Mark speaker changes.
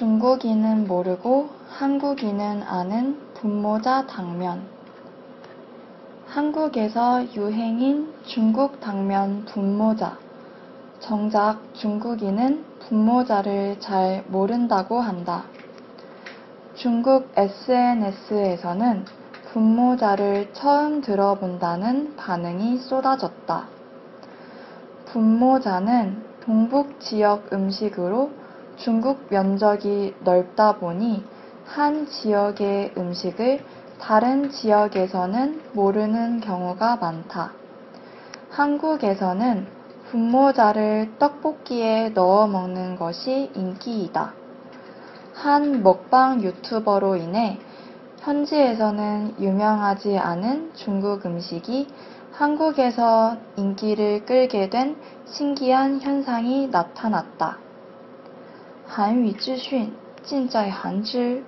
Speaker 1: 중국인은 모르고 한국인은 아는 분모자 당면. 한국에서 유행인 중국 당면 분모자. 정작 중국인은 분모자를 잘 모른다고 한다. 중국 SNS에서는 분모자를 처음 들어본다는 반응이 쏟아졌다. 분모자는 동북 지역 음식으로 중국 면적이 넓다 보니 한 지역의 음식을 다른 지역에서는 모르는 경우가 많다. 한국에서는 분모자를 떡볶이에 넣어 먹는 것이 인기이다. 한 먹방 유튜버로 인해 현지에서는 유명하지 않은 중국 음식이 한국에서 인기를 끌게 된 신기한 현상이 나타났다. 韩语资讯尽在韩知。